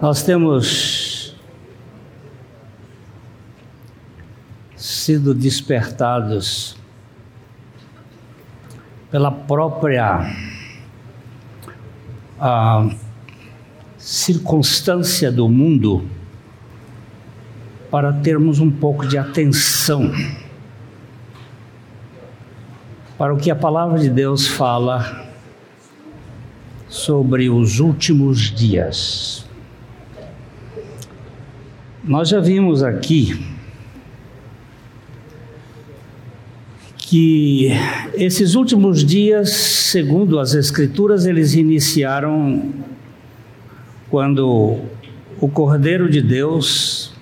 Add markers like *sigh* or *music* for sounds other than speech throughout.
Nós temos sido despertados pela própria a circunstância do mundo para termos um pouco de atenção para o que a palavra de Deus fala sobre os últimos dias. Nós já vimos aqui que esses últimos dias, segundo as Escrituras, eles iniciaram quando o Cordeiro de Deus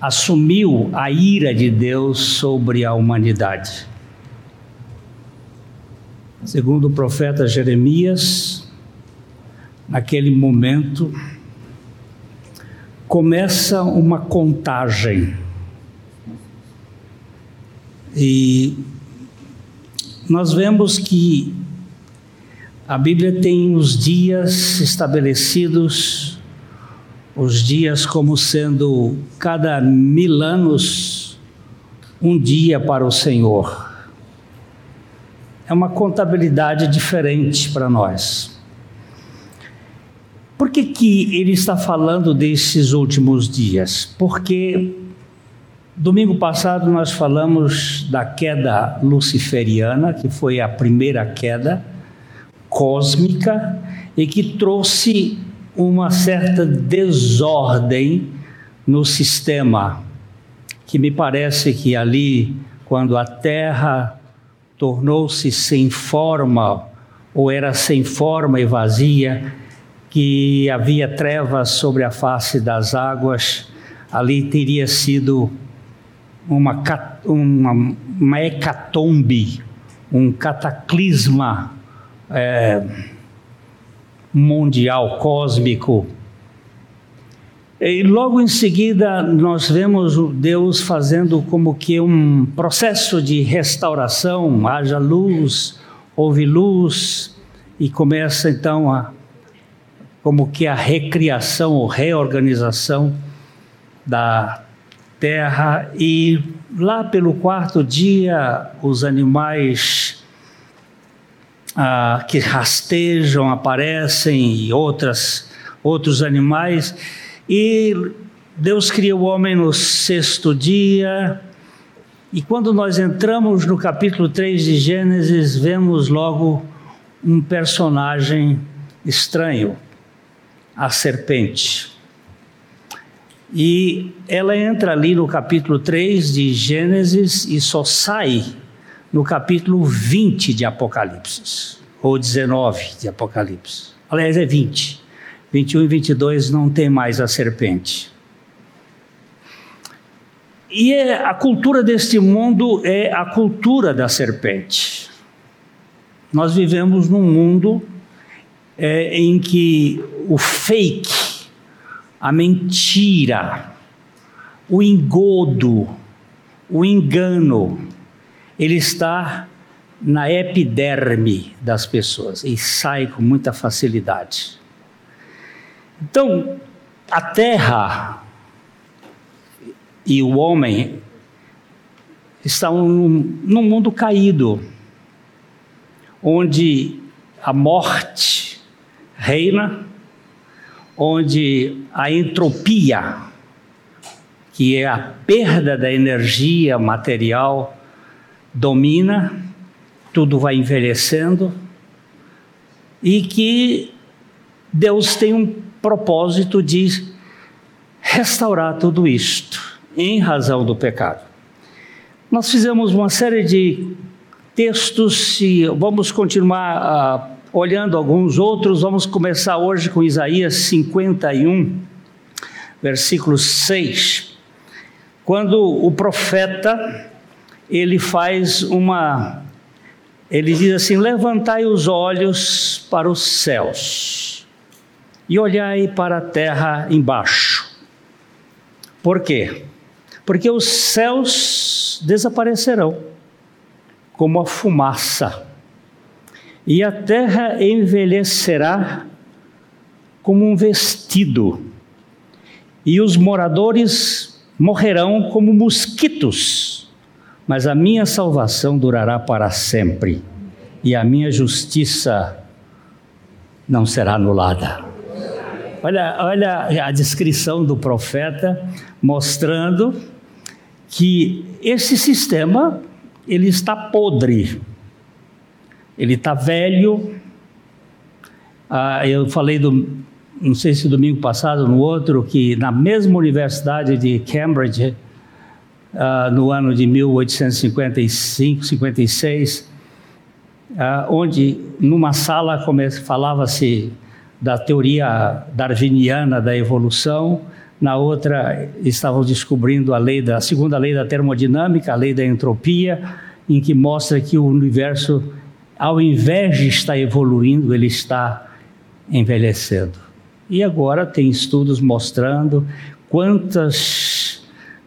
assumiu a ira de Deus sobre a humanidade. Segundo o profeta Jeremias, naquele momento, começa uma contagem. E nós vemos que a Bíblia tem os dias estabelecidos, os dias como sendo cada mil anos um dia para o Senhor. É uma contabilidade diferente para nós. Por que, que ele está falando desses últimos dias? Porque domingo passado nós falamos da queda luciferiana, que foi a primeira queda cósmica e que trouxe uma certa desordem no sistema, que me parece que ali, quando a Terra tornou-se sem forma, ou era sem forma e vazia, que havia trevas sobre a face das águas, ali teria sido uma, uma, uma hecatombe, um cataclisma é, mundial, cósmico. E logo em seguida nós vemos Deus fazendo como que um processo de restauração, haja luz, houve luz, e começa então a como que a recriação ou reorganização da terra. E lá pelo quarto dia os animais ah, que rastejam aparecem e outras outros animais. E Deus cria o homem no sexto dia. E quando nós entramos no capítulo 3 de Gênesis vemos logo um personagem estranho a serpente. E ela entra ali no capítulo 3 de Gênesis e só sai no capítulo 20 de Apocalipse, ou 19 de Apocalipse. Aliás, é 20. 21 e 22 não tem mais a serpente. E é, a cultura deste mundo é a cultura da serpente. Nós vivemos num mundo é, em que o fake, a mentira, o engodo, o engano, ele está na epiderme das pessoas e sai com muita facilidade. Então, a terra e o homem estão num mundo caído, onde a morte reina, onde a entropia, que é a perda da energia material, domina, tudo vai envelhecendo, e que Deus tem um propósito de restaurar tudo isto, em razão do pecado. Nós fizemos uma série de textos e vamos continuar a olhando alguns outros, vamos começar hoje com Isaías 51, versículo 6, quando o profeta ele faz uma ele diz assim: "Levantai os olhos para os céus e olhai para a terra embaixo". Por quê? Porque os céus desaparecerão como a fumaça e a terra envelhecerá como um vestido, e os moradores morrerão como mosquitos, mas a minha salvação durará para sempre, e a minha justiça não será anulada. Olha, olha a descrição do profeta mostrando que esse sistema ele está podre, ele está velho. Ah, eu falei do, não sei se domingo passado, no outro, que na mesma universidade de Cambridge, ah, no ano de 1855, 56, ah, onde numa sala falava-se da teoria darwiniana da evolução, na outra estavam descobrindo a lei da a segunda lei da termodinâmica, a lei da entropia, em que mostra que o universo, ao invés de estar evoluindo, ele está envelhecendo. E agora tem estudos mostrando quantas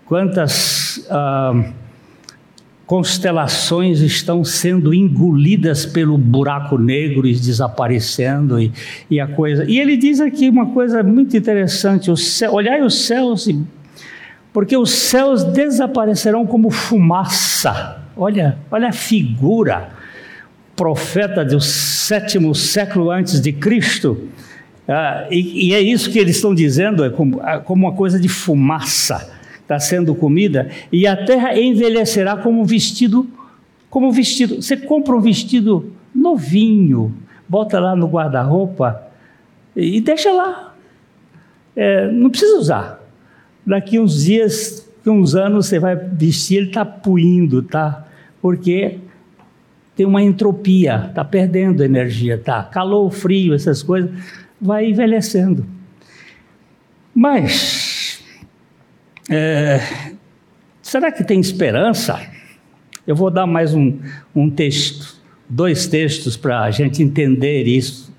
quantas ah, constelações estão sendo engolidas pelo buraco negro e desaparecendo e, e a coisa. E ele diz aqui uma coisa muito interessante: o céu, olhai os céus, porque os céus desaparecerão como fumaça. Olha, olha a figura. Profeta do sétimo século antes de Cristo. Ah, e, e, é isso que eles estão dizendo, é como, é como uma coisa de fumaça está sendo comida, e a terra envelhecerá como vestido, como vestido. Você compra um vestido novinho, bota lá no guarda-roupa e deixa lá. É, não precisa usar. Daqui uns dias, uns anos, você vai vestir, ele está puindo, tá? Porque tem uma entropia, está perdendo energia, tá? Calor, frio, essas coisas, vai envelhecendo. Mas é, será que tem esperança? Eu vou dar mais um, um texto, dois textos para a gente entender isso.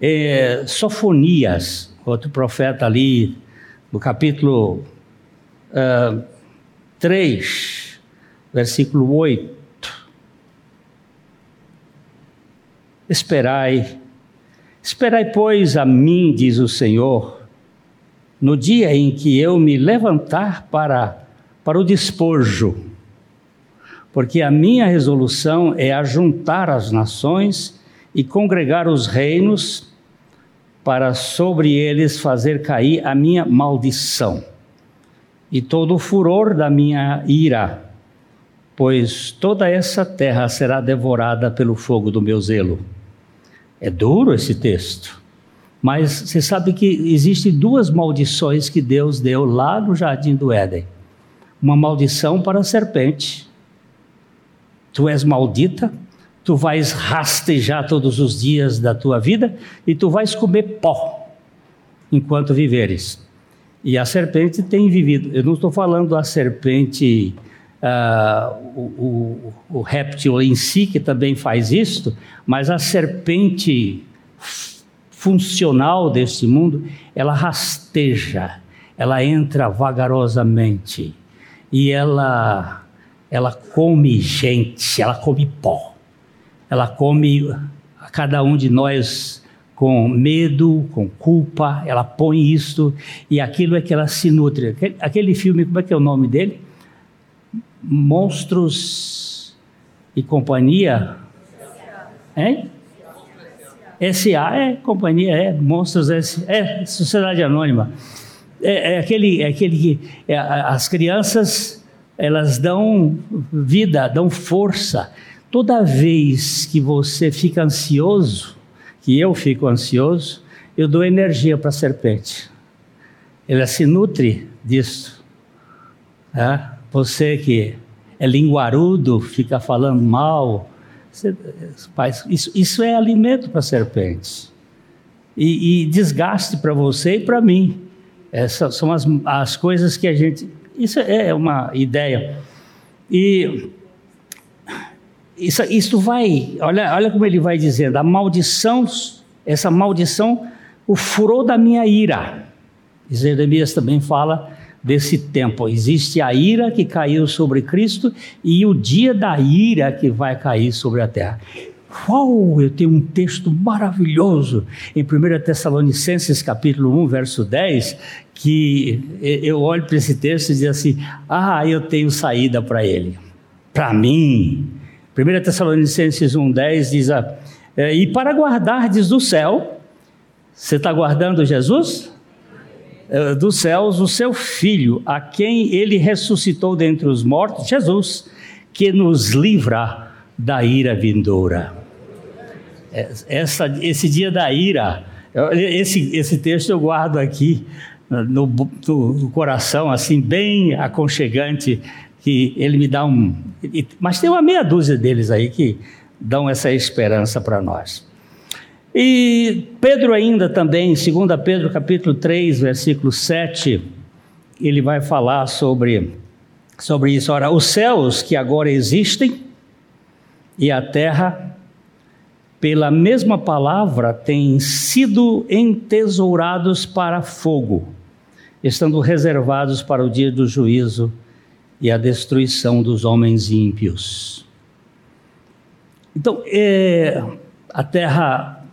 É, Sofonias, outro profeta ali, no capítulo uh, 3, versículo 8. Esperai, esperai, pois, a mim, diz o Senhor, no dia em que eu me levantar para, para o despojo, porque a minha resolução é ajuntar as nações e congregar os reinos para sobre eles fazer cair a minha maldição e todo o furor da minha ira, pois toda essa terra será devorada pelo fogo do meu zelo. É duro esse texto. Mas você sabe que existem duas maldições que Deus deu lá no jardim do Éden. Uma maldição para a serpente. Tu és maldita, tu vais rastejar todos os dias da tua vida e tu vais comer pó enquanto viveres. E a serpente tem vivido. Eu não estou falando da serpente, uh, o, o, o réptil em si, que também faz isso, mas a serpente funcional deste mundo, ela rasteja, ela entra vagarosamente e ela ela come gente, ela come pó. Ela come a cada um de nós com medo, com culpa, ela põe isso e aquilo é que ela se nutre. Aquele filme, como é que é o nome dele? Monstros e Companhia. Hein? SA é companhia, é Monstros, é, é Sociedade Anônima. É, é aquele, é aquele que é, as crianças elas dão vida, dão força. Toda vez que você fica ansioso, que eu fico ansioso, eu dou energia para a serpente. Ela se nutre disso. Tá? Você que é linguarudo, fica falando mal, isso, isso é alimento para serpentes. E, e desgaste para você e para mim. Essas são as, as coisas que a gente. Isso é uma ideia. E isso, isso vai. Olha, olha como ele vai dizendo: a maldição, essa maldição, o furor da minha ira. Jeremias também fala desse tempo. Existe a ira que caiu sobre Cristo e o dia da ira que vai cair sobre a terra. Uau, eu tenho um texto maravilhoso em 1 Tessalonicenses capítulo 1, verso 10, que eu olho para esse texto e digo assim: ah, eu tenho saída para ele. Para mim. 1 Tessalonicenses 1, 10 diz: ah, e para guardardes do céu, você está guardando Jesus? É, dos céus, o seu filho, a quem ele ressuscitou dentre os mortos, Jesus, que nos livra da ira vindoura. É, essa, esse dia da ira, esse, esse texto eu guardo aqui no, no, coração, assim, bem aconchegante, que ele me dá um. Mas tem uma meia dúzia deles aí que dão essa esperança para nós. E Pedro ainda também, 2 Pedro capítulo 3, versículo 7, ele vai falar sobre, sobre isso. Ora, os céus que agora existem e a terra, pela mesma palavra, têm sido entesourados para fogo, estando reservados para o dia do juízo e a destruição dos homens ímpios. Então, é, a terra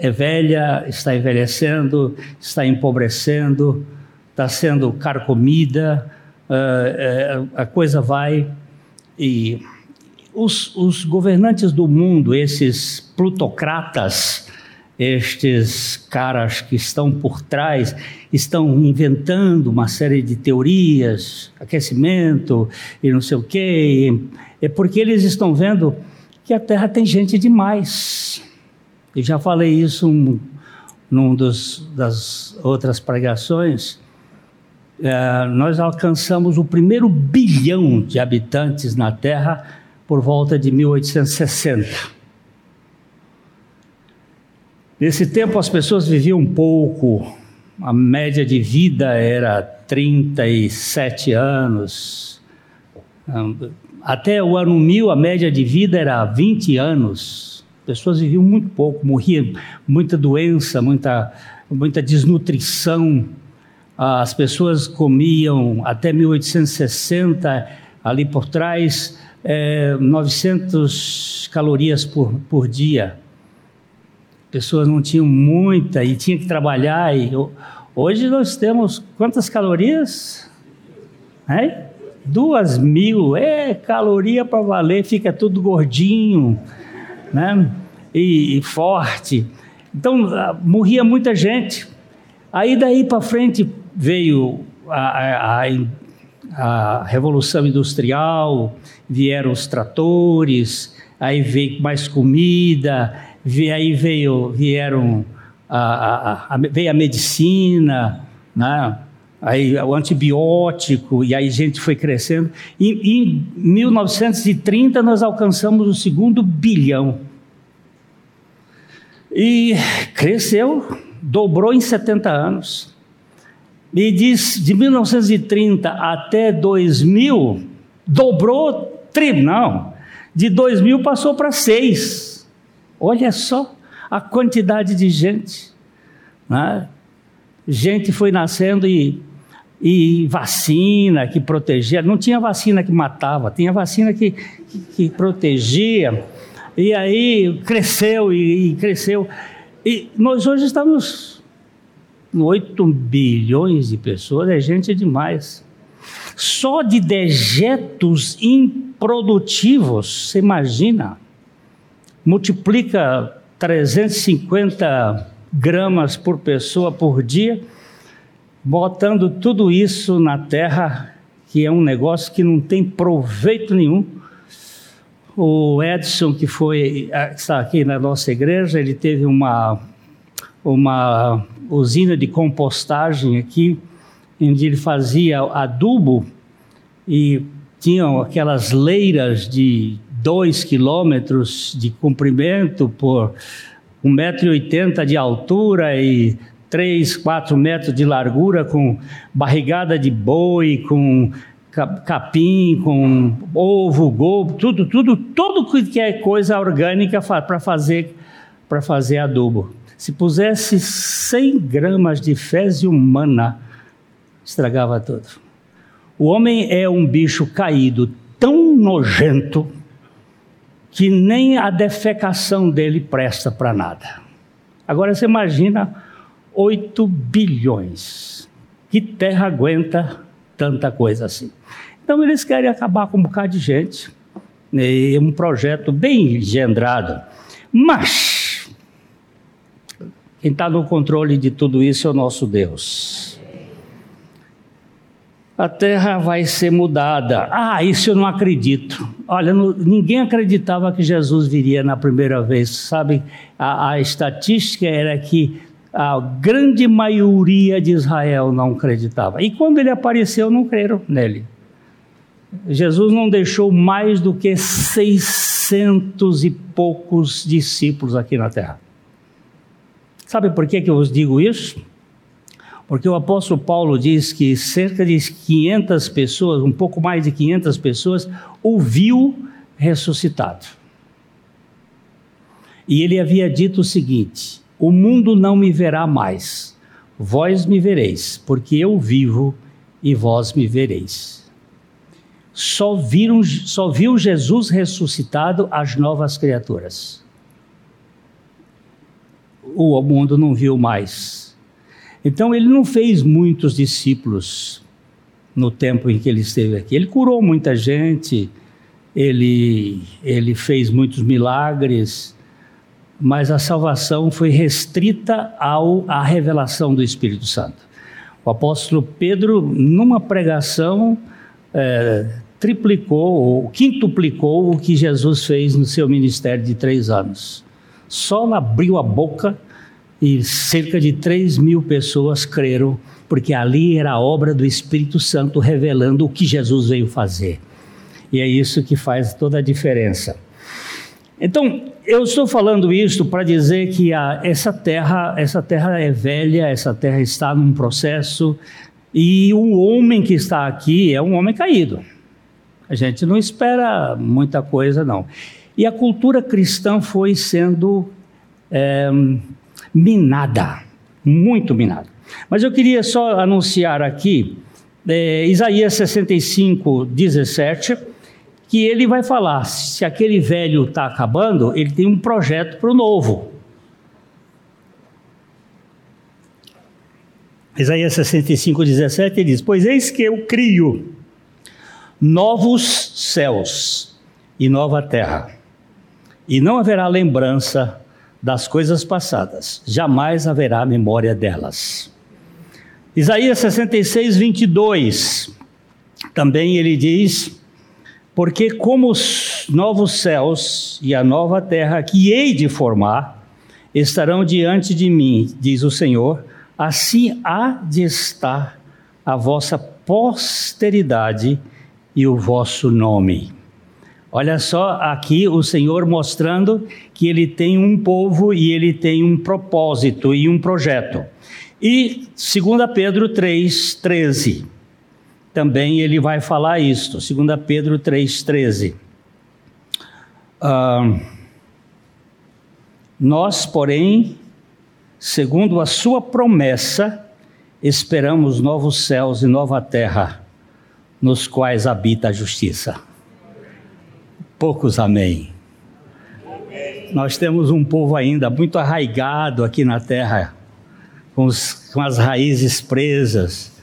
é velha, está envelhecendo, está empobrecendo, está sendo carcomida, uh, uh, a coisa vai. E os, os governantes do mundo, esses plutocratas, estes caras que estão por trás, estão inventando uma série de teorias, aquecimento e não sei o quê, é porque eles estão vendo que a Terra tem gente demais. Eu já falei isso num, num dos, das outras pregações. É, nós alcançamos o primeiro bilhão de habitantes na Terra por volta de 1860. Nesse tempo as pessoas viviam pouco, a média de vida era 37 anos. Até o ano 1000 a média de vida era 20 anos pessoas viviam muito pouco, morriam muita doença, muita, muita desnutrição. As pessoas comiam até 1860, ali por trás, é, 900 calorias por, por dia. Pessoas não tinham muita e tinham que trabalhar. E, hoje nós temos quantas calorias? É? Duas mil, é caloria para valer, fica tudo gordinho né? E, e forte. Então, ah, morria muita gente. Aí, daí para frente, veio a, a, a, Revolução Industrial, vieram os tratores, aí veio mais comida, aí veio, vieram a, a, veio a medicina, né? aí o antibiótico, e aí a gente foi crescendo. E em 1930 nós alcançamos o segundo bilhão. E cresceu, dobrou em 70 anos. E diz de 1930 até 2000, dobrou, tri, não, de 2000 passou para 6. Olha só a quantidade de gente. Né? Gente foi nascendo e e vacina que protegia. Não tinha vacina que matava, tinha vacina que, que, que protegia. E aí cresceu e, e, cresceu. E nós hoje estamos com 8 bilhões de pessoas, é gente demais. Só de dejetos improdutivos, você imagina? Multiplica 350 gramas por pessoa por dia botando tudo isso na terra, que é um negócio que não tem proveito nenhum. O Edson, que foi está aqui na nossa igreja, ele teve uma, uma usina de compostagem aqui, onde ele fazia adubo e tinham aquelas leiras de dois quilômetros de comprimento por 1,80m de altura e 3, 4 metros de largura, com barrigada de boi, com capim, com ovo, gobo, tudo, tudo, tudo que é coisa orgânica para fazer, para fazer adubo. Se pusesse 100 gramas de fezes humana, estragava tudo. O homem é um bicho caído, tão nojento, que nem a defecação dele presta para nada. Agora você imagina 8 bilhões. Que terra aguenta tanta coisa assim? Então eles querem acabar com um bocado de gente. É um projeto bem engendrado. Mas quem está no controle de tudo isso é o nosso Deus. A terra vai ser mudada. Ah, isso eu não acredito. Olha, não, ninguém acreditava que Jesus viria na primeira vez. Sabe, a, a estatística era que a grande maioria de Israel não acreditava. E quando ele apareceu, não creram nele. Jesus não deixou mais do que seiscentos e poucos discípulos aqui na terra. Sabe por que, que eu vos digo isso? Porque o apóstolo Paulo diz que cerca de 500 pessoas, um pouco mais de 500 pessoas, ouviu ressuscitado. E ele havia dito o seguinte: O mundo não me verá mais, vós me vereis, porque eu vivo e vós me vereis só, viram, só viu Jesus ressuscitado as novas criaturas. O mundo não viu mais. Então ele não fez muitos discípulos no tempo em que ele esteve aqui. Ele curou muita gente, ele, ele fez muitos milagres, mas a salvação foi restrita ao, à revelação do Espírito Santo. O apóstolo Pedro, numa pregação, é, triplicou ou quintuplicou o que Jesus fez no seu ministério de três anos. Só abriu a boca e cerca de três mil pessoas creram, porque ali era a obra do Espírito Santo revelando o que Jesus veio fazer. E é isso que faz toda a diferença. Então, eu estou falando isso para dizer que a, essa terra, essa terra é velha, essa terra está num processo e o homem que está aqui é um homem caído. A gente não espera muita coisa, não. E a cultura cristã foi sendo é, minada, muito minada. Mas eu queria só anunciar aqui, é, Isaías 65, 17, que ele vai falar: se aquele velho está acabando, ele tem um projeto para o novo. Isaías 65, 17, ele diz: Pois eis que eu crio novos céus e nova terra. E não haverá lembrança das coisas passadas, jamais haverá memória delas. Isaías 66, 22, também ele diz: Porque como os novos céus e a nova terra que hei de formar estarão diante de mim, diz o Senhor, assim há de estar a vossa posteridade e o vosso nome. Olha só aqui o Senhor mostrando que ele tem um povo e ele tem um propósito e um projeto. E 2 Pedro 3,13, também ele vai falar isto, 2 Pedro 3,13. Ah, nós, porém, segundo a sua promessa, esperamos novos céus e nova terra nos quais habita a justiça. Poucos amém. Nós temos um povo ainda muito arraigado aqui na terra, com, os, com as raízes presas.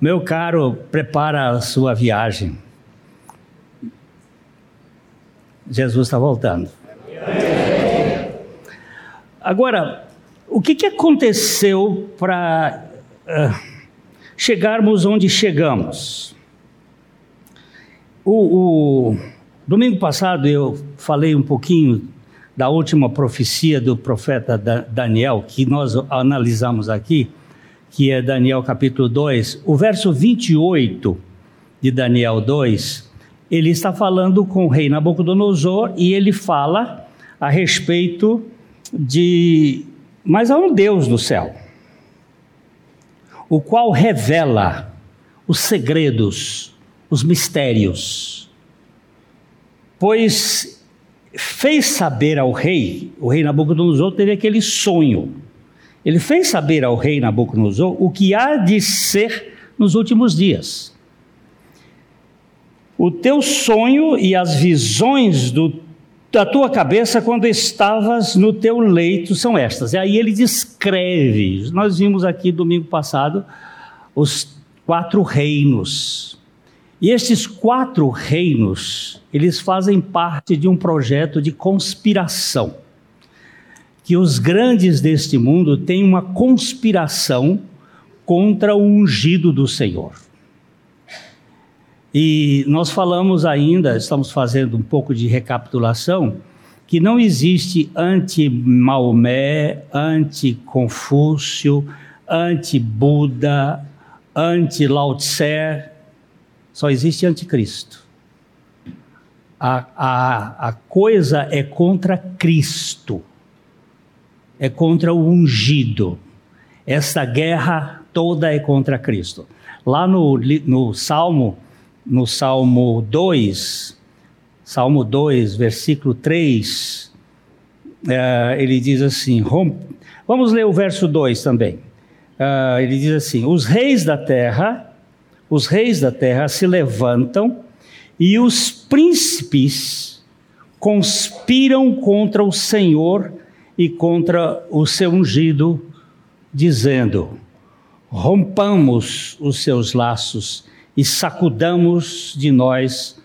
Meu caro, prepara a sua viagem. Jesus está voltando. Agora, o que, que aconteceu para uh, chegarmos onde chegamos? O, o, domingo passado eu falei um pouquinho da última profecia do profeta Daniel, que nós analisamos aqui, que é Daniel capítulo 2. O verso 28 de Daniel 2, ele está falando com o rei Nabucodonosor e ele fala a respeito de. Mas há um Deus do céu, o qual revela os segredos os mistérios. Pois fez saber ao rei, o rei Nabucodonosor teve aquele sonho. Ele fez saber ao rei Nabucodonosor o que há de ser nos últimos dias. O teu sonho e as visões do da tua cabeça quando estavas no teu leito são estas. E aí ele descreve, nós vimos aqui domingo passado, os quatro reinos. E estes quatro reinos, eles fazem parte de um projeto de conspiração. Que os grandes deste mundo têm uma conspiração contra o ungido do Senhor. E nós falamos ainda, estamos fazendo um pouco de recapitulação, que não existe anti-Maomé, anti-Confúcio, anti-Buda, anti-Lao Tse, só existe anticristo. A, a, a coisa é contra Cristo, é contra o ungido. Essa guerra toda é contra Cristo. Lá no, no Salmo no Salmo 2, Salmo 2, versículo 3, é, ele diz assim: vamos ler o verso 2 também. Uh, ele diz assim: Os reis da terra, os reis da terra se levantam e os príncipes conspiram contra o Senhor e contra o seu ungido, dizendo: Rompamos os seus laços e sacudamos de nós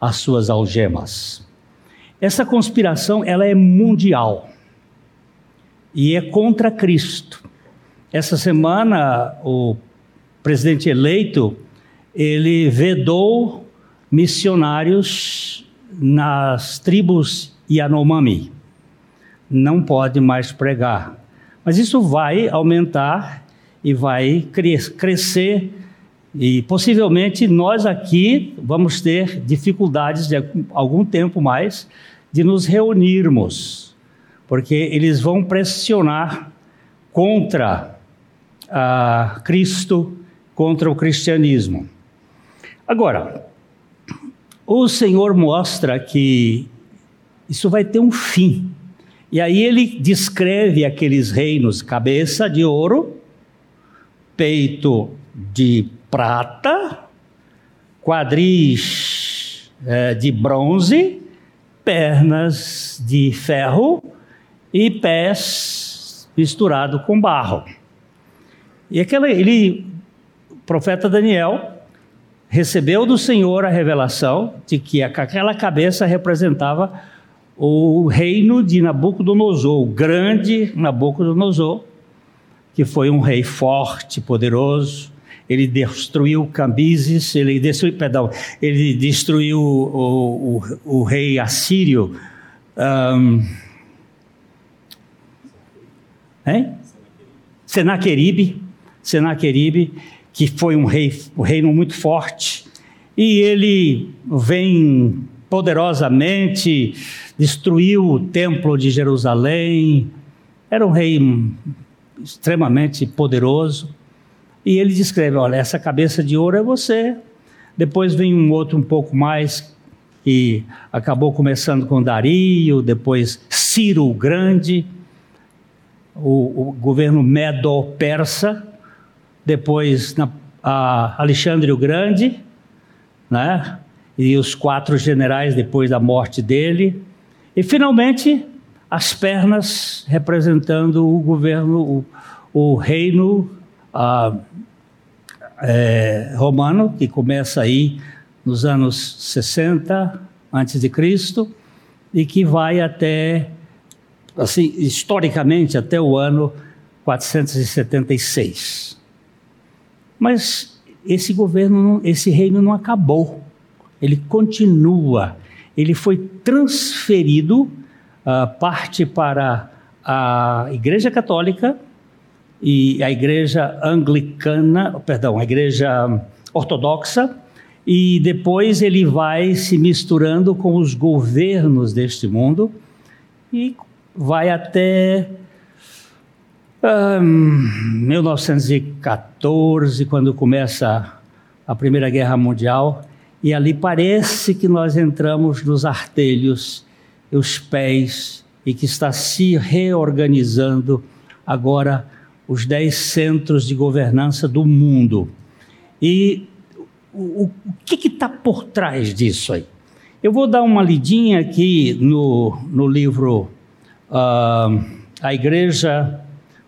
as suas algemas. Essa conspiração ela é mundial e é contra Cristo. Essa semana o presidente eleito ele vedou missionários nas tribos Yanomami. Não pode mais pregar. Mas isso vai aumentar e vai crescer e possivelmente nós aqui vamos ter dificuldades de algum tempo mais de nos reunirmos, porque eles vão pressionar contra a Cristo, contra o cristianismo. Agora, o Senhor mostra que isso vai ter um fim. E aí ele descreve aqueles reinos: cabeça de ouro, peito de prata, quadris é, de bronze, pernas de ferro e pés misturado com barro. E aquela, ele, o profeta Daniel, recebeu do Senhor a revelação de que aquela cabeça representava o reino de Nabucodonosor, o grande Nabucodonosor, que foi um rei forte, poderoso, ele destruiu Cambises, ele destruiu, perdão, ele destruiu o, o, o rei assírio. Um, hein? Senaqueribe, Senaqueribe, que foi um rei, um reino muito forte, e ele vem poderosamente, destruiu o templo de Jerusalém, era um rei extremamente poderoso. E ele descreve: olha, essa cabeça de ouro é você. Depois vem um outro um pouco mais, que acabou começando com Dario, depois Ciro o Grande, o, o governo Medo-Persa, depois na, Alexandre o Grande, né? E os quatro generais depois da morte dele, e finalmente as pernas representando o governo, o, o reino a, é, romano, que começa aí nos anos 60 antes de Cristo e que vai até, assim, historicamente até o ano 476. Mas esse governo, esse reino não acabou. Ele continua. Ele foi transferido, uh, parte para a Igreja Católica, e a igreja anglicana, perdão, a igreja ortodoxa, e depois ele vai se misturando com os governos deste mundo e vai até um, 1914, quando começa a Primeira Guerra Mundial, e ali parece que nós entramos nos artelhos, os pés, e que está se reorganizando agora os dez centros de governança do mundo. E o, o que está por trás disso aí? Eu vou dar uma lidinha aqui no, no livro uh, A Igreja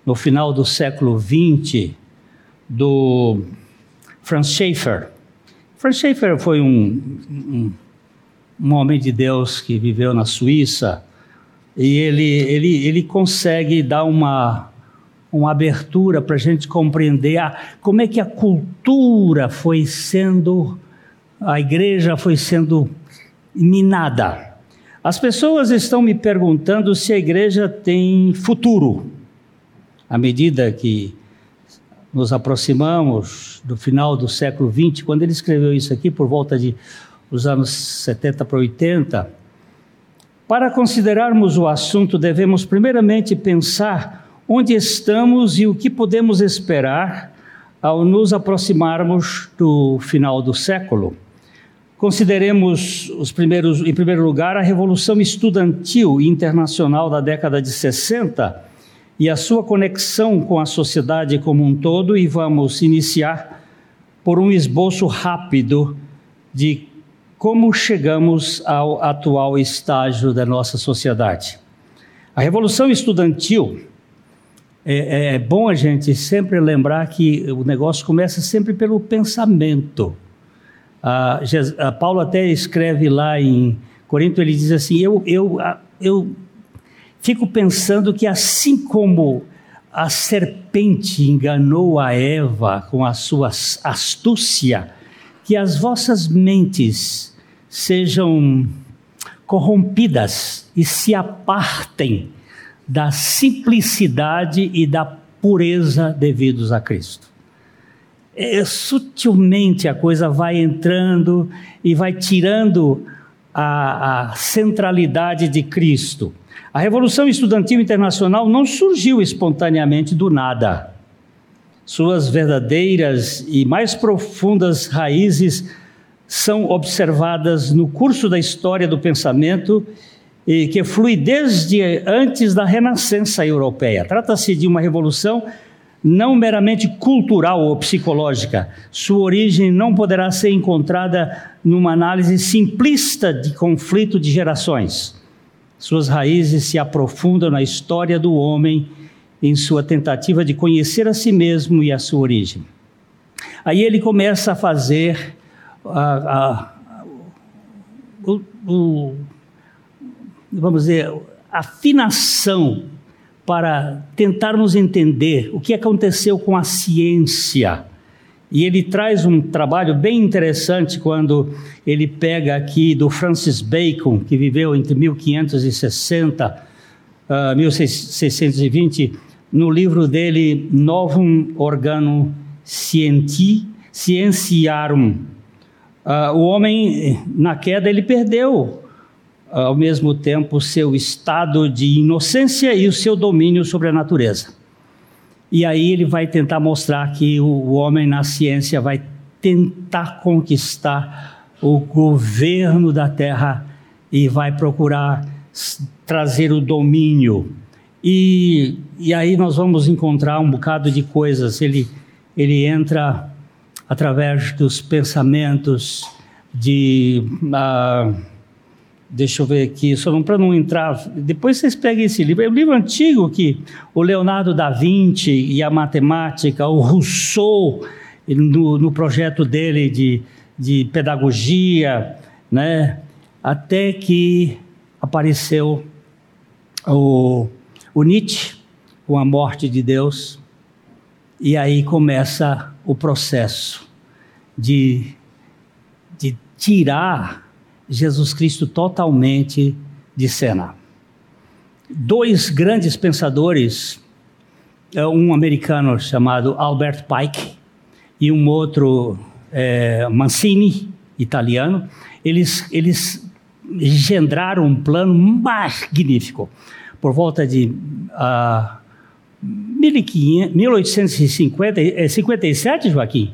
no final do século XX, do Franz Schaeffer. Franz Schaeffer foi um, um, um homem de Deus que viveu na Suíça e ele, ele, ele consegue dar uma, uma abertura para a gente compreender a, como é que a cultura foi sendo, a igreja foi sendo minada. As pessoas estão me perguntando se a igreja tem futuro. À medida que nos aproximamos do final do século XX, quando ele escreveu isso aqui, por volta de os anos 70 para 80, para considerarmos o assunto, devemos primeiramente pensar onde estamos e o que podemos esperar ao nos aproximarmos do final do século. Consideremos os primeiros, em primeiro lugar, a Revolução Estudantil Internacional da década de 60 e a sua conexão com a sociedade como um todo, e vamos iniciar por um esboço rápido de como chegamos ao atual estágio da nossa sociedade. A Revolução Estudantil, é, é, bom a gente sempre lembrar que o negócio começa sempre pelo pensamento. A, a Paulo até escreve lá em Corinto, ele diz assim: Eu, eu, eu fico pensando que assim como a serpente enganou a Eva com a sua astúcia, que as vossas mentes sejam corrompidas e se apartem da simplicidade e da pureza devidos a Cristo. É, sutilmente a coisa vai entrando e vai tirando a, a centralidade de Cristo. A Revolução Estudantil Internacional não surgiu espontaneamente do nada. Suas verdadeiras e mais profundas raízes são observadas no curso da história do pensamento e que flui desde antes da renascença europeia. Trata-se de uma revolução não meramente cultural ou psicológica. Sua origem não poderá ser encontrada numa análise simplista de conflito de gerações. Suas raízes se aprofundam na história do homem em sua tentativa de conhecer a si mesmo e a sua origem. Aí ele começa a fazer a, a, o, o, vamos dizer, afinação para tentarmos entender o que aconteceu com a ciência. E ele traz um trabalho bem interessante quando ele pega aqui do Francis Bacon, que viveu entre 1560 e uh, 1620, no livro dele Novum Organum Scientiarum, Uh, o homem, na queda, ele perdeu uh, ao mesmo tempo seu estado de inocência e o seu domínio sobre a natureza. E aí ele vai tentar mostrar que o, homem na ciência vai tentar conquistar o governo da terra e vai procurar trazer o domínio. E, e aí nós vamos encontrar um bocado de coisas. Ele, ele entra através dos pensamentos de. Uh, deixa eu ver aqui, só para não entrar. Depois vocês peguem esse livro. É um livro antigo que o Leonardo da Vinci e a matemática, o Rousseau, no, no projeto dele de, de pedagogia, né? até que apareceu o, o Nietzsche com a morte de Deus, e aí começa o processo de, de tirar Jesus Cristo totalmente de cena. Dois grandes pensadores, é, um americano chamado Albert Pike e um outro é, Mancini, italiano, eles, eles engendraram um plano magnífico. Por volta de uh, 1857, Joaquim,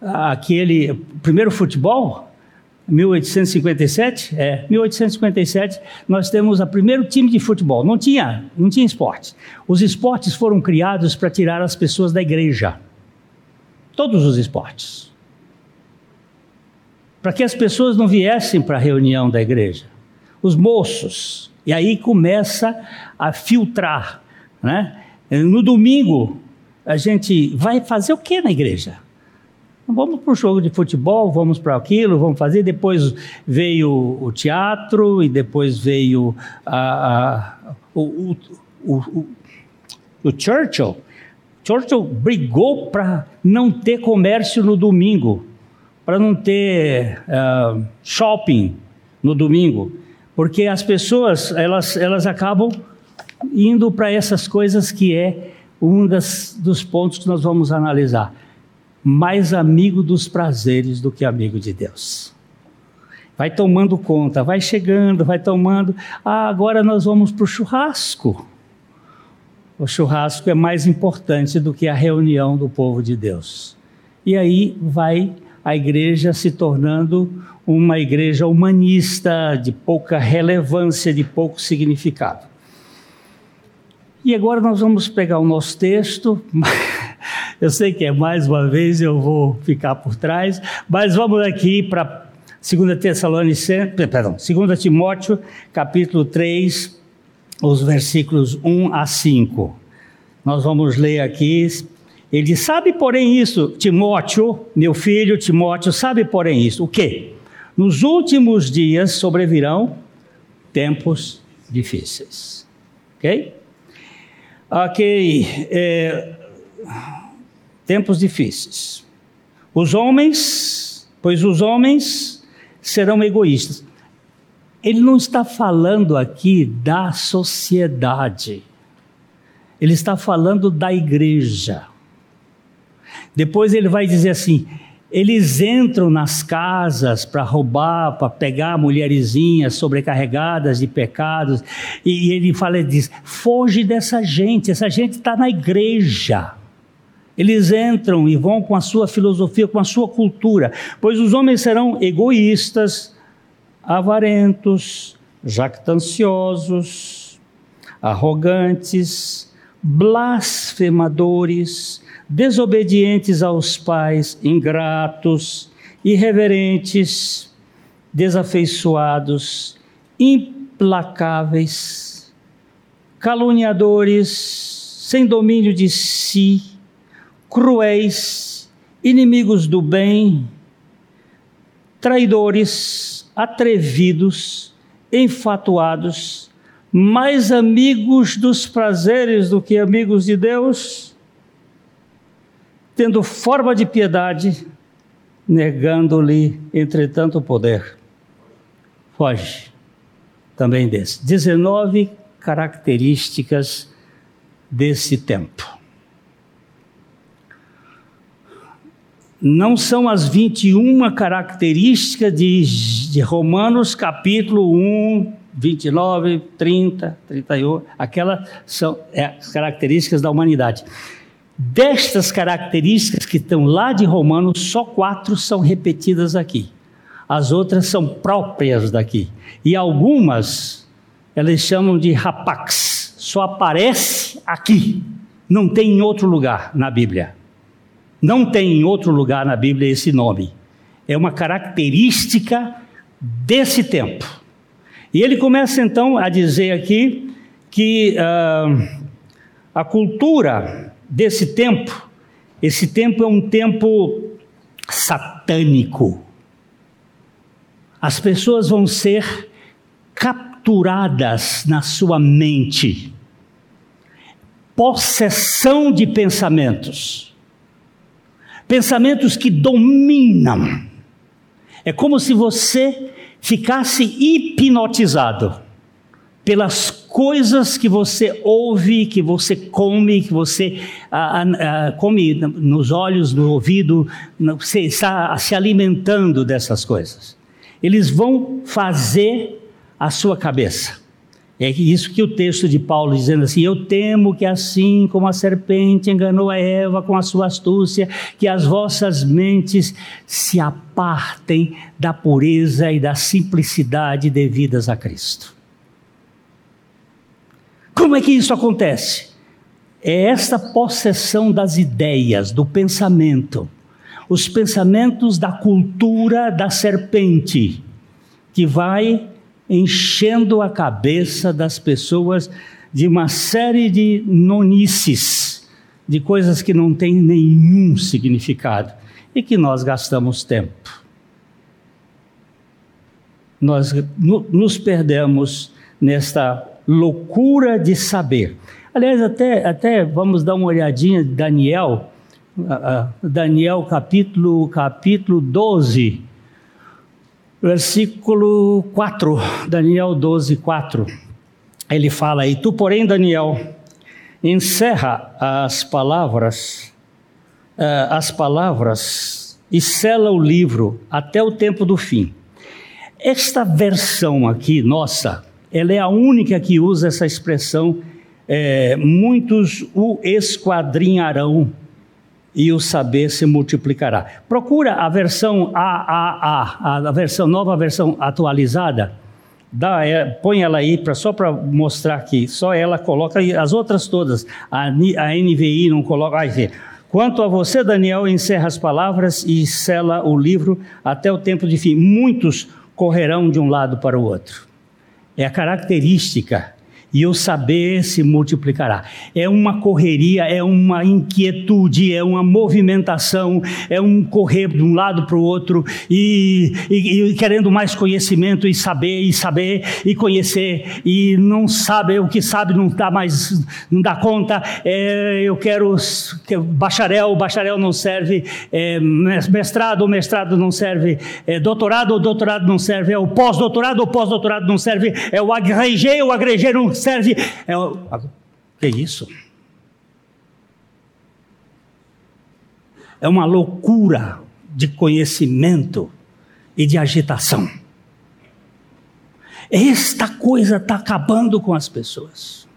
aquele primeiro futebol, 1857, é, 1857, nós temos o primeiro time de futebol. Não tinha, não tinha esporte. Os esportes foram criados para tirar as pessoas da igreja. Todos os esportes. para que as pessoas não viessem para a reunião da igreja. Os moços. E aí começa a filtrar. Né? No domingo, a gente vai fazer o que na igreja? Vamos para o jogo de futebol, vamos para aquilo, vamos fazer. Depois veio o teatro e depois veio a, a, o, o, o, o Churchill. Churchill brigou para não ter comércio no domingo, para não ter uh, shopping no domingo, porque as pessoas elas, elas acabam indo para essas coisas que é um das, dos pontos que nós vamos analisar. Mais amigo dos prazeres do que amigo de Deus. Vai tomando conta, vai chegando, vai tomando. Ah, agora nós vamos para o churrasco. O churrasco é mais importante do que a reunião do povo de Deus. E aí vai a igreja se tornando uma igreja humanista, de pouca relevância, de pouco significado. E agora nós vamos pegar o nosso texto. *laughs* Eu sei que é mais uma vez, eu vou ficar por trás, mas vamos aqui para 2 Tessalonicenses, perdão, 2 Timóteo, capítulo 3, os versículos 1 a 5. Nós vamos ler aqui. Ele diz: Sabe, porém, isso, Timóteo, meu filho Timóteo, sabe, porém, isso. O quê? Nos últimos dias sobrevirão tempos difíceis. Ok? Ok. É, tempos difíceis. Os homens, pois os homens serão egoístas. Ele não está falando aqui da sociedade, ele está falando da igreja. Depois ele vai dizer assim: eles entram nas casas para roubar, para pegar mulherzinhas sobrecarregadas de pecados, e ele fala diz: foge dessa gente, essa gente está na igreja. Eles entram e vão com a sua filosofia, com a sua cultura, pois os homens serão egoístas, avarentos, jactanciosos, arrogantes, blasfemadores, desobedientes aos pais, ingratos, irreverentes, desafeiçoados, implacáveis, caluniadores, sem domínio de si, cruéis, inimigos do bem, traidores, atrevidos, enfatuados, mais amigos dos prazeres do que amigos de Deus, tendo forma de piedade, negando-lhe, entretanto, o poder. Foge também desse. 19 características desse tempo. Não são as 21 características de, de Romanos capítulo 1, 29, 30, 38, aquelas são é, as características da humanidade. Destas características que estão lá de Romanos, só quatro são repetidas aqui. As outras são próprias daqui. E algumas elas chamam de rapax, só aparece aqui, não tem em outro lugar na Bíblia. Não tem em outro lugar na Bíblia esse nome. É uma característica desse tempo. E ele começa então a dizer aqui que uh, a cultura desse tempo, esse tempo é um tempo satânico. As pessoas vão ser capturadas na sua mente, possessão de pensamentos pensamentos que dominam. É como se você ficasse hipnotizado pelas coisas que você ouve, que você come, que você ah, ah, come nos olhos, no ouvido, você está se alimentando dessas coisas. Eles vão fazer a sua cabeça. É isso que o texto de Paulo dizendo assim: Eu temo que assim como a serpente enganou a Eva com a sua astúcia, que as vossas mentes se apartem da pureza e da simplicidade devidas a Cristo. Como é que isso acontece? É esta possessão das ideias, do pensamento. os pensamentos da cultura da serpente, que vai enchendo a cabeça das pessoas de uma série de nonices, de coisas que não têm nenhum significado e que nós gastamos tempo. Nós nos perdemos nesta loucura de saber. Aliás, até, até vamos dar uma olhadinha em Daniel, Daniel capítulo, capítulo 12, versículo 4, Daniel 12, 4. Ele fala aí, tu porém, Daniel, encerra as palavras, uh, as palavras e sela o livro até o tempo do fim. Esta versão aqui, nossa, ela é a única que usa essa expressão, é, muitos o esquadrinharão e o saber se multiplicará. Procura a versão AAA, a versão nova, a versão atualizada. Dá, é, põe ela aí pra, só para mostrar que só ela coloca as outras todas. A, a NVI não coloca. Ai, Quanto a você, Daniel, encerra as palavras e sela o livro até o tempo de fim. Muitos correrão de um lado para o outro. É a característica e o saber se multiplicará. É uma correria, é uma inquietude, é uma movimentação, é um correr de um lado para o outro e, e, e, querendo mais conhecimento e saber e saber e conhecer e não sabe o que sabe não dá mais não dá conta. É, eu quero que, bacharel, bacharel não serve, é, mestrado, mestrado não serve, é, doutorado, doutorado não serve, é o pós-doutorado, o pós-doutorado não serve, é o agrégé, o agrégé não serve. É o... Que isso? É uma loucura de conhecimento e de agitação. Esta coisa está acabando com as pessoas.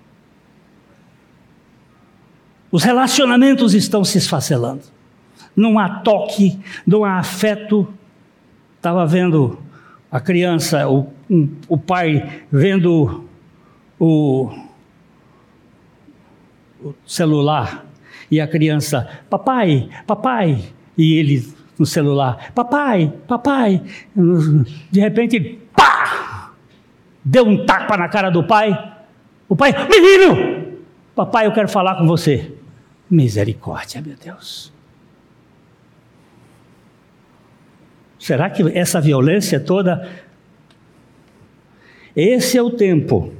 Os relacionamentos estão se esfacelando. Não há toque, não há afeto. Estava vendo a criança, o, um, o pai vendo o, o celular e a criança, papai, papai, e ele no celular, papai, papai, de repente, pá! Deu um tapa na cara do pai. O pai, menino, papai, eu quero falar com você. Misericórdia, meu Deus. Será que essa violência toda? Esse é o tempo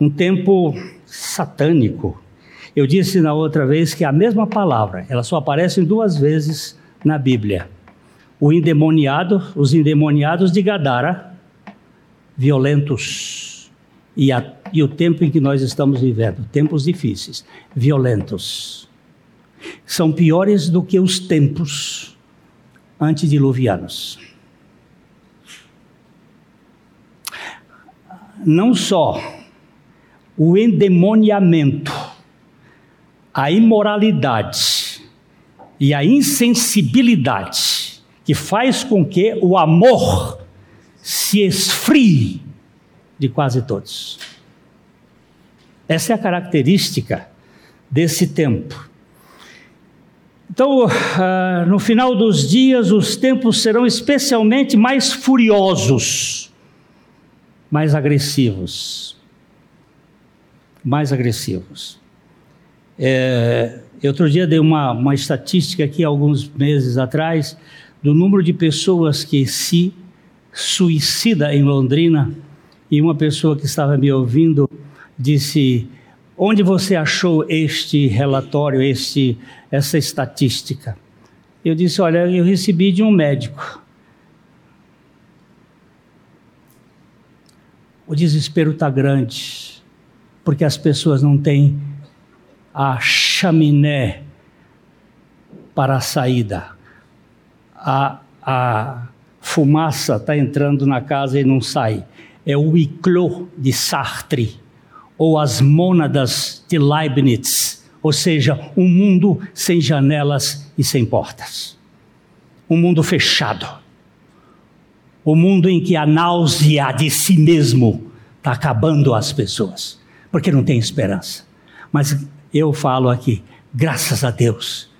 um tempo satânico. Eu disse na outra vez que a mesma palavra, ela só aparece duas vezes na Bíblia. O endemoniado, os endemoniados de Gadara, violentos. E, a, e o tempo em que nós estamos vivendo, tempos difíceis, violentos. São piores do que os tempos antediluvianos. Não só o endemoniamento, a imoralidade e a insensibilidade que faz com que o amor se esfrie de quase todos. Essa é a característica desse tempo. Então, uh, no final dos dias, os tempos serão especialmente mais furiosos, mais agressivos, mais agressivos. É, outro dia dei uma, uma estatística aqui, alguns meses atrás, do número de pessoas que se suicida em Londrina, e uma pessoa que estava me ouvindo disse: Onde você achou este relatório, este, essa estatística? Eu disse: Olha, eu recebi de um médico. O desespero está grande porque as pessoas não têm a chaminé para a saída. A, a fumaça está entrando na casa e não sai. É o iclô de Sartre, ou as mônadas de Leibniz, ou seja, um mundo sem janelas e sem portas. Um mundo fechado. O um mundo em que a náusea de si mesmo está acabando as pessoas porque não tem esperança. Mas eu falo aqui, graças a Deus,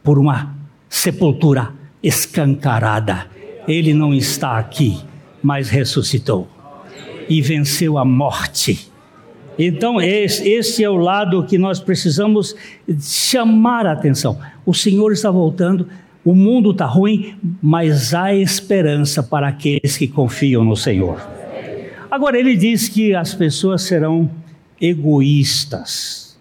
por uma sepultura escancarada. Ele não está aqui, mas ressuscitou e venceu a morte. Então, esse é o lado que nós precisamos chamar a atenção. O Senhor está voltando, o mundo está ruim, mas há esperança para aqueles que confiam no Senhor. Agora, ele diz que as pessoas serão egoístas.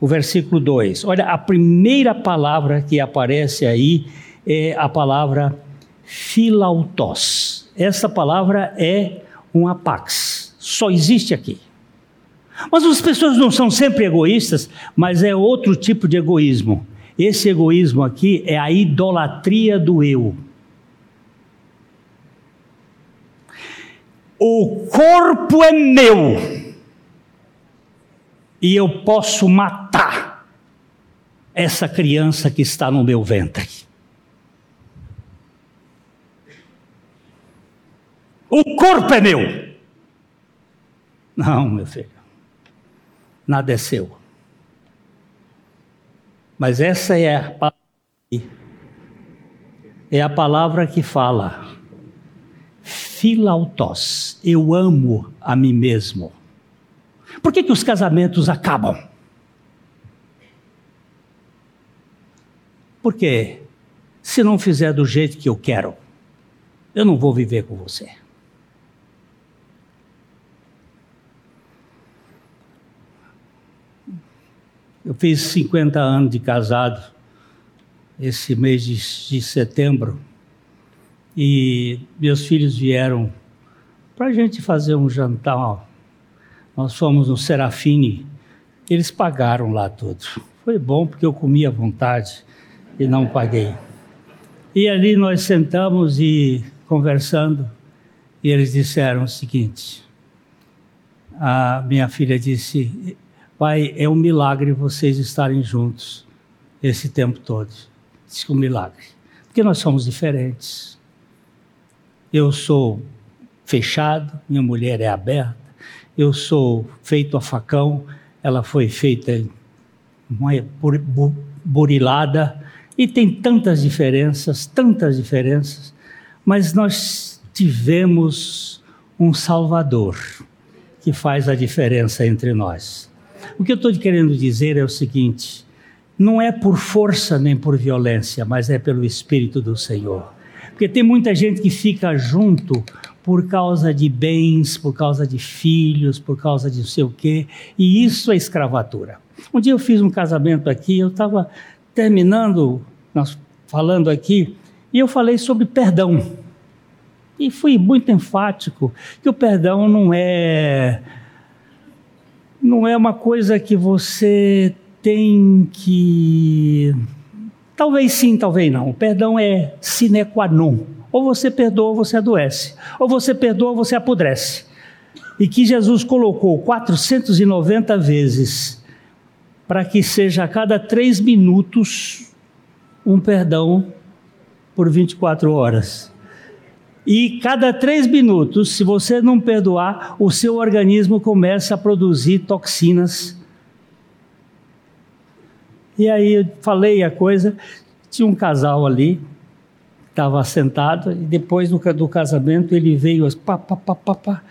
O versículo 2. Olha, a primeira palavra que aparece aí é a palavra filautos. Essa palavra é um apax. Só existe aqui. Mas as pessoas não são sempre egoístas, mas é outro tipo de egoísmo. Esse egoísmo aqui é a idolatria do eu. O corpo é meu e eu posso matar essa criança que está no meu ventre. O corpo é meu. Não, meu filho. Nada é seu. Mas essa é a palavra, é a palavra que fala. Filautos, eu amo a mim mesmo. Por que, que os casamentos acabam? Porque se não fizer do jeito que eu quero, eu não vou viver com você. Eu fiz 50 anos de casado esse mês de, de setembro e meus filhos vieram para a gente fazer um jantar. Nós fomos no Serafine, eles pagaram lá tudo. Foi bom porque eu comi à vontade e não paguei. E ali nós sentamos e conversando, e eles disseram o seguinte: a minha filha disse, Pai, é um milagre vocês estarem juntos esse tempo todo. Diz que é um milagre. Porque nós somos diferentes. Eu sou fechado, minha mulher é aberta. Eu sou feito a facão, ela foi feita burilada. E tem tantas diferenças, tantas diferenças. Mas nós tivemos um Salvador que faz a diferença entre nós. O que eu estou querendo dizer é o seguinte: não é por força nem por violência, mas é pelo Espírito do Senhor. Porque tem muita gente que fica junto por causa de bens, por causa de filhos, por causa de não sei o quê, e isso é escravatura. Um dia eu fiz um casamento aqui, eu estava terminando, nós falando aqui, e eu falei sobre perdão. E fui muito enfático que o perdão não é não é uma coisa que você tem que. Talvez sim, talvez não. O perdão é sine qua non. Ou você perdoa ou você adoece. Ou você perdoa ou você apodrece. E que Jesus colocou 490 vezes para que seja a cada três minutos um perdão por 24 horas. E cada três minutos, se você não perdoar, o seu organismo começa a produzir toxinas. E aí eu falei a coisa, tinha um casal ali, estava sentado, e depois do, casamento ele veio, pá, pá, pá, pá, pá.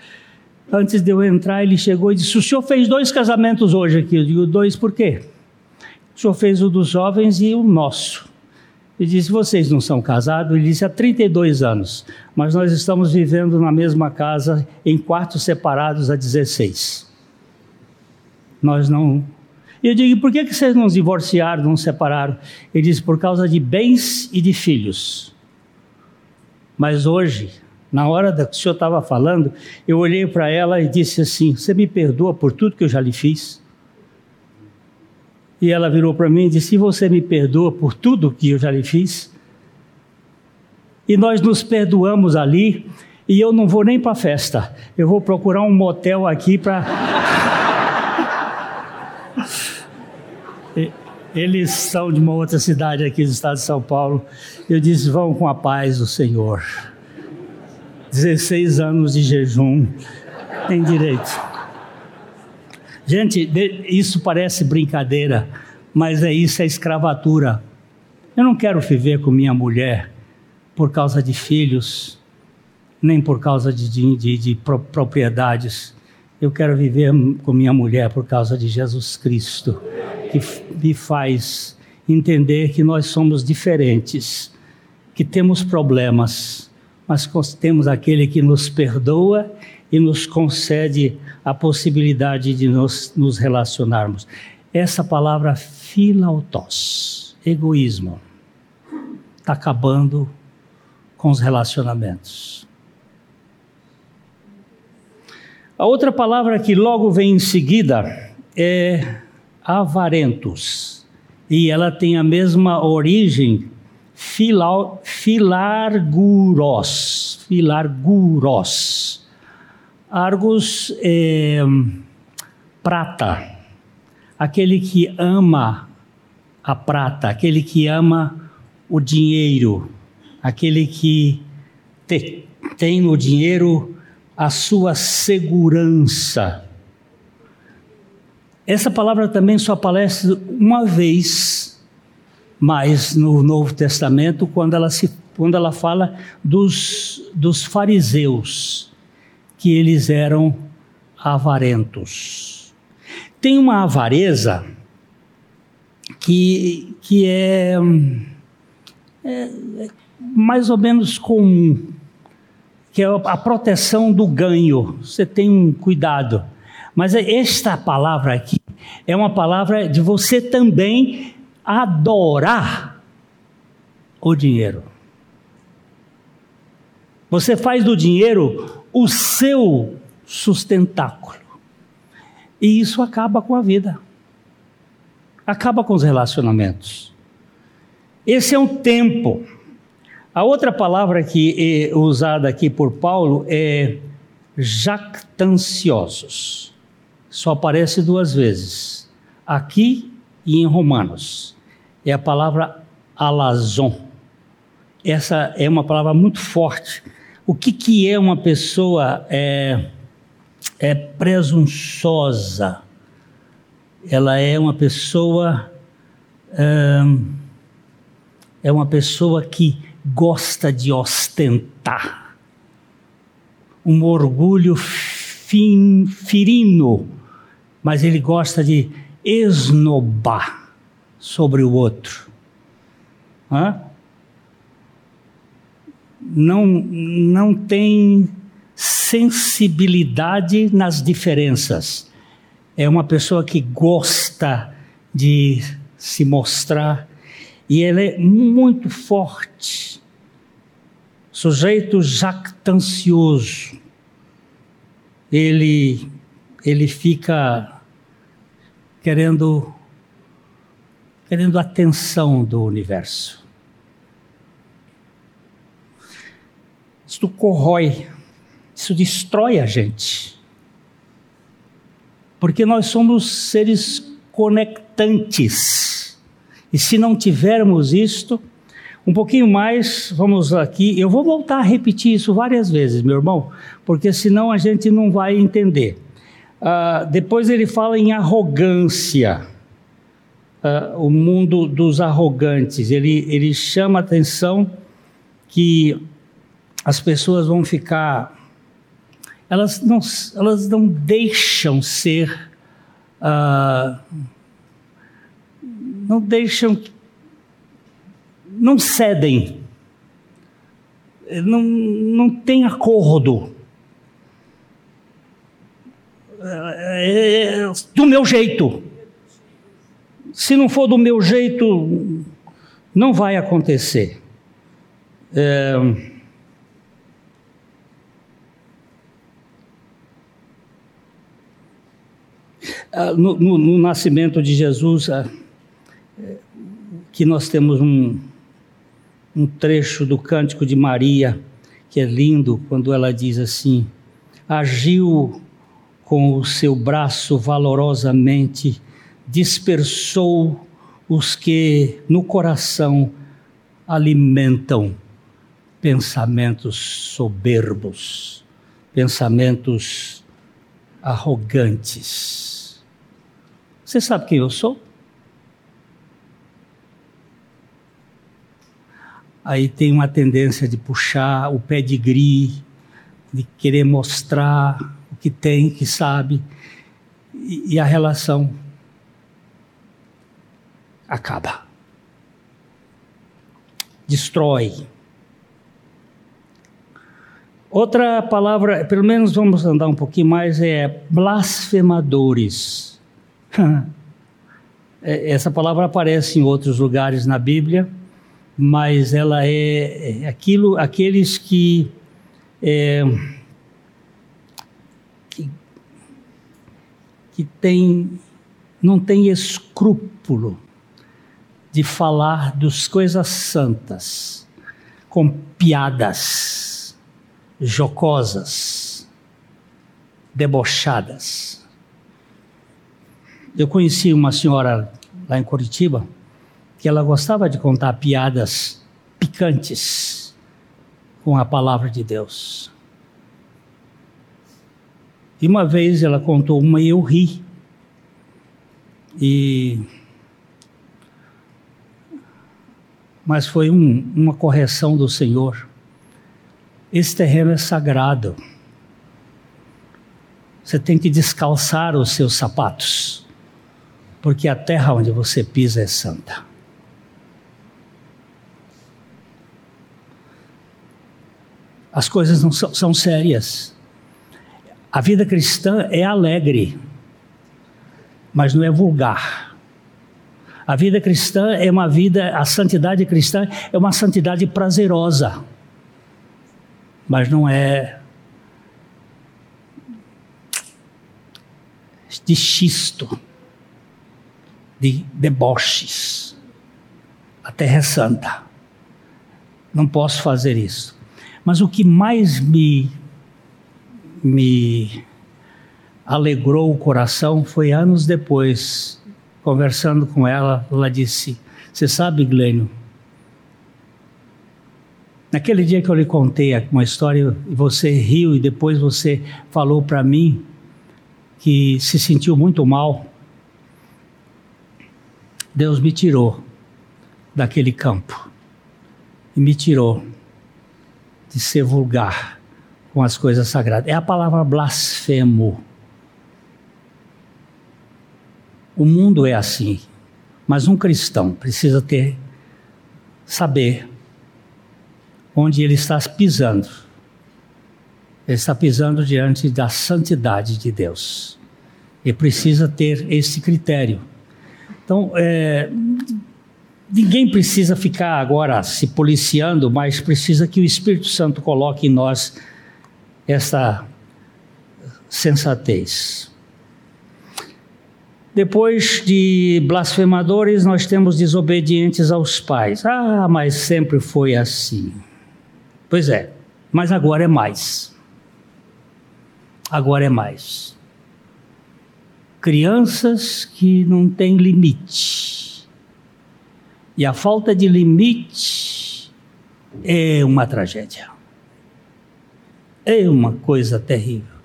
Antes de eu entrar, ele chegou e disse: O senhor fez dois casamentos hoje aqui. Eu digo: Dois por quê? O senhor fez o dos jovens e o nosso. Ele disse: Vocês não são casados? Ele disse: Há 32 anos, mas nós estamos vivendo na mesma casa, em quartos separados há 16. Nós não. Eu digo: Por que, que vocês não divorciaram, não separaram? Ele disse: Por causa de bens e de filhos. Mas hoje, na hora que o senhor estava falando, eu olhei para ela e disse assim: Você me perdoa por tudo que eu já lhe fiz? E ela virou para mim e disse: Você me perdoa por tudo que eu já lhe fiz? E nós nos perdoamos ali, e eu não vou nem para a festa, eu vou procurar um motel aqui para. Eles são de uma outra cidade aqui do estado de São Paulo. Eu disse: Vão com a paz do Senhor. 16 anos de jejum, tem direito. Gente, isso parece brincadeira, mas é isso, é escravatura. Eu não quero viver com minha mulher por causa de filhos, nem por causa de, de, de, de propriedades. Eu quero viver com minha mulher por causa de Jesus Cristo, que me faz entender que nós somos diferentes, que temos problemas, mas temos aquele que nos perdoa e nos concede a possibilidade de nos, nos relacionarmos. Essa palavra filautos, egoísmo, está acabando com os relacionamentos. A outra palavra que logo vem em seguida é avarentos, e ela tem a mesma origem, filar, filarguros, filarguros. Argos é prata, aquele que ama a prata, aquele que ama o dinheiro, aquele que te, tem no dinheiro a sua segurança. Essa palavra também só aparece uma vez mais no Novo Testamento, quando ela, se, quando ela fala dos, dos fariseus, que eles eram avarentos. Tem uma avareza que, que é é, é mais ou menos comum, que é a proteção do ganho. Você tem um cuidado. Mas esta palavra aqui é uma palavra de você também adorar o dinheiro. Você faz do dinheiro o seu sustentáculo. E isso acaba com a vida. Acaba com os relacionamentos. Esse é um tempo. A outra palavra que é usada aqui por Paulo é jactanciosos. Só aparece duas vezes, aqui e em Romanos. É a palavra alazon. Essa é uma palavra muito forte. O que, que é uma pessoa é, é presunçosa? Ela é uma pessoa é uma pessoa que gosta de ostentar, um orgulho fin, firino, mas ele gosta de esnobar sobre o outro. Hã? Não, não tem sensibilidade nas diferenças. É uma pessoa que gosta de se mostrar e ele é muito forte, sujeito jactancioso. Ele, ele fica querendo, querendo atenção do universo. Isso corrói, isso destrói a gente. Porque nós somos seres conectantes. E se não tivermos isto, um pouquinho mais, vamos aqui. Eu vou voltar a repetir isso várias vezes, meu irmão, porque senão a gente não vai entender. Uh, depois ele fala em arrogância, uh, o mundo dos arrogantes. Ele, ele chama a atenção que as pessoas vão ficar. Elas não, elas não deixam ser. Uh, não deixam, não cedem, não, não tem acordo. É, do meu jeito. Se não for do meu jeito, não vai acontecer. É, ah, no, no, no, nascimento de Jesus, ah, que nós temos um, um trecho do Cântico de Maria, que é lindo, quando ela diz assim: agiu com o seu braço valorosamente, dispersou os que no coração alimentam pensamentos soberbos, pensamentos arrogantes. Você sabe quem eu sou? aí tem uma tendência de puxar o pedigree, de querer mostrar que tem, que sabe, e, e a relação acaba. Destrói. Outra palavra, pelo menos vamos andar um pouquinho mais, é blasfemadores. *laughs* É, essa palavra aparece em outros lugares na Bíblia, mas ela é, é aquilo, aqueles que, é, que tem, não tem escrúpulo de falar das coisas santas com piadas jocosas, debochadas. Eu conheci uma senhora lá em Curitiba que ela gostava de contar piadas picantes com a palavra de Deus. E uma vez ela contou uma e eu ri. E mas foi um, uma correção do Senhor. Esse terreno é sagrado. Você tem que descalçar os seus sapatos porque a terra onde você pisa é santa. As coisas não são, são sérias. A vida cristã é alegre, mas não é vulgar. A vida cristã é uma vida, a santidade cristã é uma santidade prazerosa, mas não é de xisto de deboches. A terra é santa. Não posso fazer isso. Mas o que mais me, me alegrou o coração foi anos depois, conversando com ela, ela disse: Você sabe, Glênio, naquele dia que eu lhe contei uma história e você riu e depois você falou para mim que se sentiu muito mal Deus me tirou daquele campo e me tirou de ser vulgar com as coisas sagradas. É a palavra blasfemo. O mundo é assim, mas um cristão precisa ter saber onde ele está pisando. Ele está pisando diante da santidade de Deus. E precisa ter esse critério então, é, ninguém precisa ficar agora se policiando, mas precisa que o Espírito Santo coloque em nós essa sensatez. Depois de blasfemadores, nós temos desobedientes aos pais. Ah, mas sempre foi assim. Pois é, mas agora é mais. Agora é mais crianças que não têm limite. E a falta de limite é uma tragédia. É uma coisa terrível.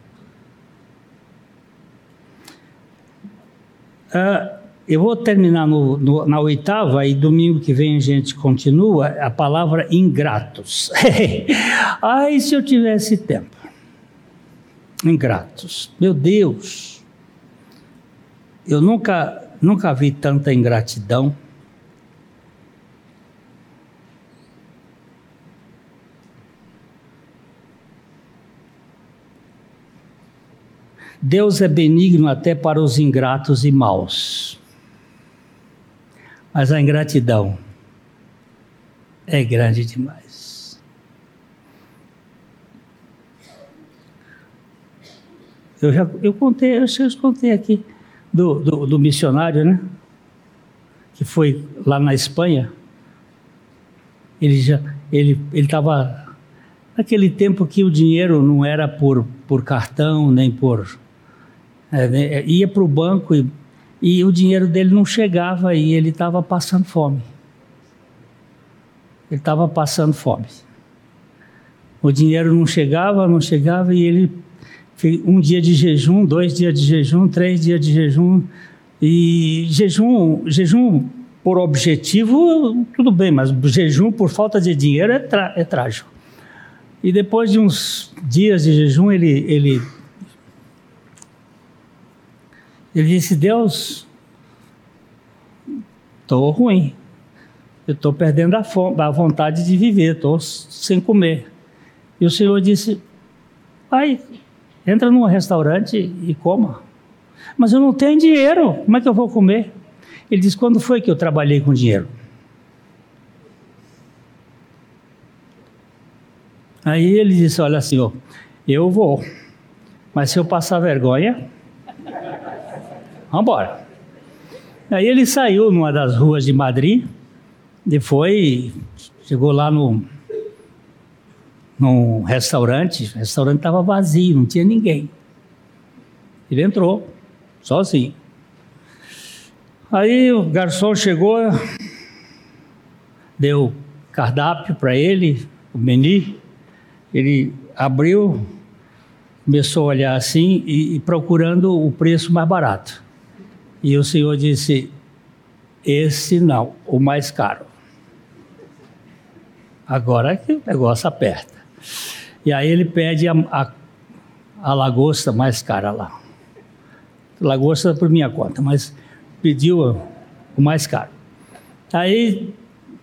Uh, eu vou terminar no, no, na oitava e domingo que vem a gente continua a palavra ingratos. *laughs* Ai, se eu tivesse tempo. Ingratos. Meu Deus. Eu nunca, nunca vi tanta ingratidão. Deus é benigno até para os ingratos e maus. Mas a ingratidão é grande demais. Eu já eu contei, eu já contei aqui do, do, do missionário, né? Que foi lá na Espanha. Ele já ele ele estava naquele tempo que o dinheiro não era por, por cartão nem por é, né? ia para o banco e, e o dinheiro dele não chegava e ele estava passando fome. Ele estava passando fome. O dinheiro não chegava, não chegava e ele um dia de jejum, dois dias de jejum, três dias de jejum. E jejum, jejum por objetivo, tudo bem, mas jejum por falta de dinheiro é, é trágico. E depois de uns dias de jejum, ele, ele, ele disse: Deus, estou ruim, eu estou perdendo a, a vontade de viver, estou sem comer. E o Senhor disse: Pai, entra num restaurante e coma. Mas eu não tenho dinheiro, como é que eu vou comer? Ele disse: Quando foi que eu trabalhei com dinheiro? Aí ele disse: Olha, senhor, eu vou, mas se eu passar vergonha, vamos embora. Aí ele saiu numa das ruas de Madrid e foi, chegou lá no num restaurante, o restaurante estava vazio, não tinha ninguém. Ele entrou, sozinho. Aí o garçom chegou, deu cardápio para ele, o menu, ele abriu, começou a olhar assim e, e procurando o preço mais barato. E o senhor disse: Esse não, o mais caro. Agora que o negócio aperta. E aí ele pede a, a, a lagosta mais cara lá. Lagosta por minha conta, mas pediu o mais caro. Aí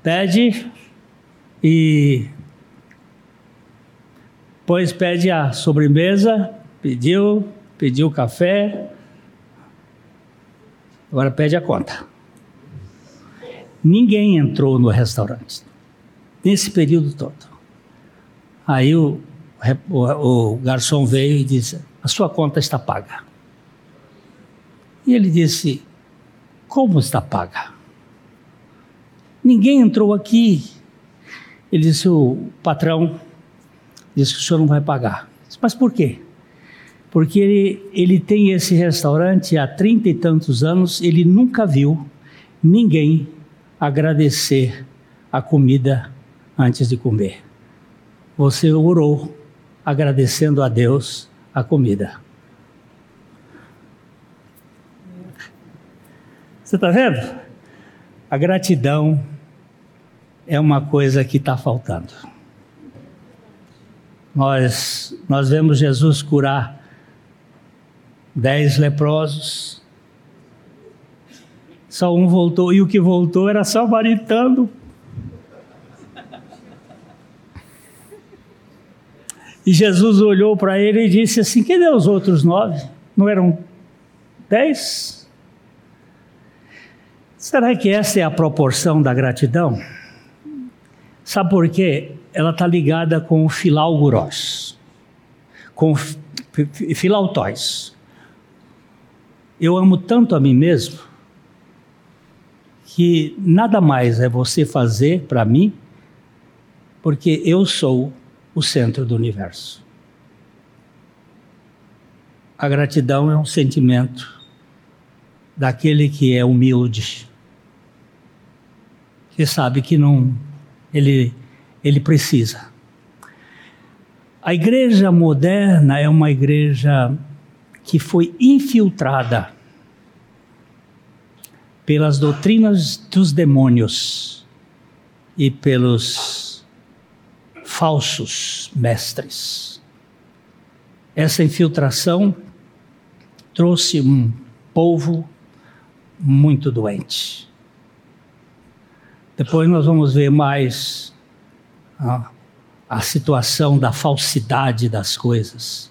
pede e depois pede a sobremesa, pediu, pediu café, agora pede a conta. Ninguém entrou no restaurante nesse período todo. Aí o, o, o garçom veio e disse: A sua conta está paga. E ele disse: Como está paga? Ninguém entrou aqui. Ele disse: O patrão diz que o senhor não vai pagar. Mas por quê? Porque ele, ele tem esse restaurante há trinta e tantos anos, ele nunca viu ninguém agradecer a comida antes de comer. Você orou agradecendo a Deus a comida. Você está vendo? A gratidão é uma coisa que está faltando. Nós, nós vemos Jesus curar dez leprosos. Só um voltou, e o que voltou era samaritano. E Jesus olhou para ele e disse assim: Cadê os outros nove? Não eram dez? Será que essa é a proporção da gratidão? Sabe por quê? ela está ligada com o filauguros, com filautóis. Eu amo tanto a mim mesmo que nada mais é você fazer para mim, porque eu sou o centro do universo. A gratidão é um sentimento daquele que é humilde, que sabe que não ele ele precisa. A igreja moderna é uma igreja que foi infiltrada pelas doutrinas dos demônios e pelos falsos mestres. Essa infiltração trouxe um povo muito doente. Depois nós vamos ver mais a, a situação da falsidade das coisas.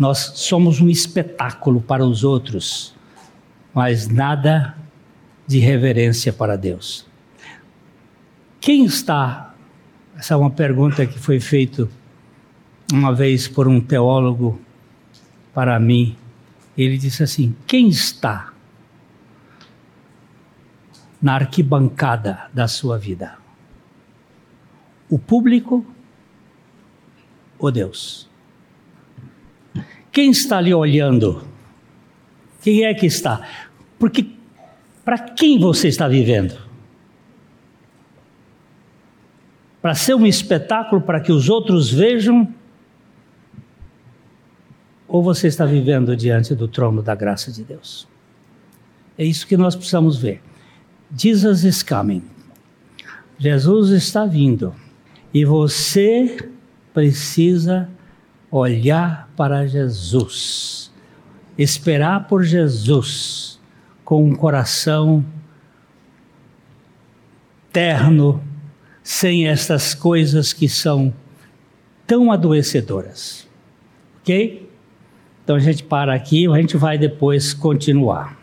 Nós somos um espetáculo para os outros, mas nada de reverência para Deus. Quem está? Essa é uma pergunta que foi feita uma vez por um teólogo para mim. Ele disse assim: quem está na arquibancada da sua vida? o público ou Deus? Quem está ali olhando? Quem é que está? Porque para quem você está vivendo? Para ser um espetáculo para que os outros vejam? Ou você está vivendo diante do trono da graça de Deus? É isso que nós precisamos ver. Jesus is coming. Jesus está vindo. E você precisa olhar para Jesus, esperar por Jesus com um coração terno, sem estas coisas que são tão adoecedoras. Ok? Então a gente para aqui, a gente vai depois continuar.